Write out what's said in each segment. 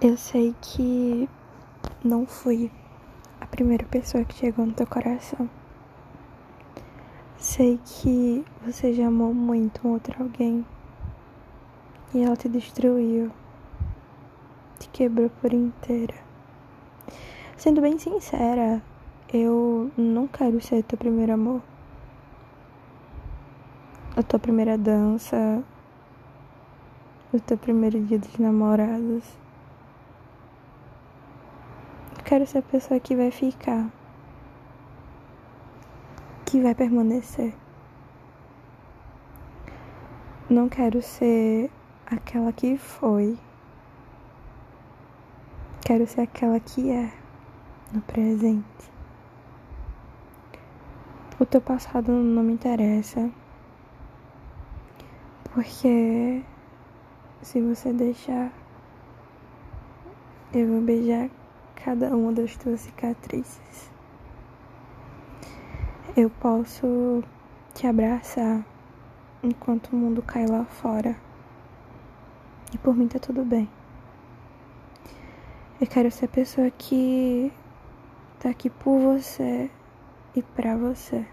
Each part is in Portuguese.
Eu sei que não fui a primeira pessoa que chegou no teu coração. Sei que você já amou muito um outro alguém. E ela te destruiu, te quebrou por inteira. Sendo bem sincera, eu não quero ser teu primeiro amor, a tua primeira dança, o teu primeiro dia dos namorados quero ser a pessoa que vai ficar, que vai permanecer. Não quero ser aquela que foi. Quero ser aquela que é no presente. O teu passado não me interessa. Porque se você deixar, eu vou beijar cada uma das tuas cicatrizes. Eu posso te abraçar enquanto o mundo cai lá fora. E por mim tá tudo bem. Eu quero ser a pessoa que tá aqui por você e pra você.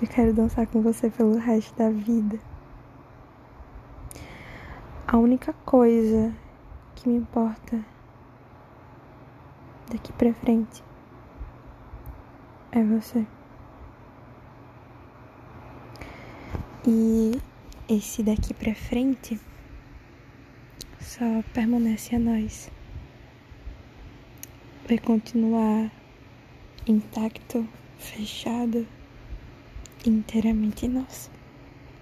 Eu quero dançar com você pelo resto da vida. A única coisa que me importa daqui pra frente é você. E esse daqui pra frente só permanece a nós. Vai continuar intacto, fechado, inteiramente nosso.